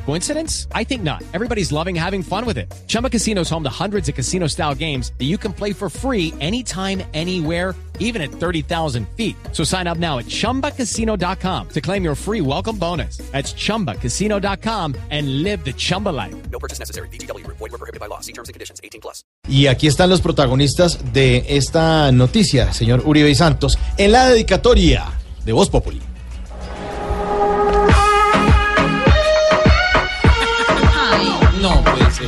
Coincidence? I think not. Everybody's loving having fun with it. Chumba Casino is home to hundreds of casino style games that you can play for free anytime, anywhere, even at 30,000 feet. So sign up now at chumbacasino.com to claim your free welcome bonus. That's chumbacasino.com and live the Chumba life. No purchase necessary. VGW. Void were prohibited by law. See terms and conditions. 18 plus. Y aquí están los protagonistas de esta noticia, señor Uribe y Santos, en la dedicatoria de Voz Populi. No puede ser.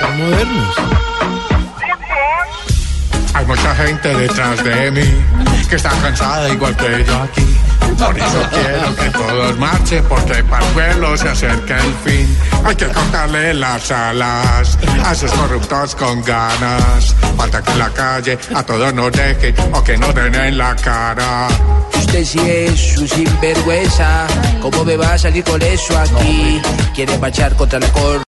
Tan modernos. Hay mucha gente detrás de mí que está cansada igual que yo aquí. Por eso quiero que todos marchen porque para el pueblo se acerca el fin. Hay que cortarle las alas a esos corruptos con ganas. Falta que en la calle a todos nos dejen o que nos den en la cara. Usted sí es un sinvergüenza. ¿Cómo me va a salir con eso aquí? Quiere marchar contra la cor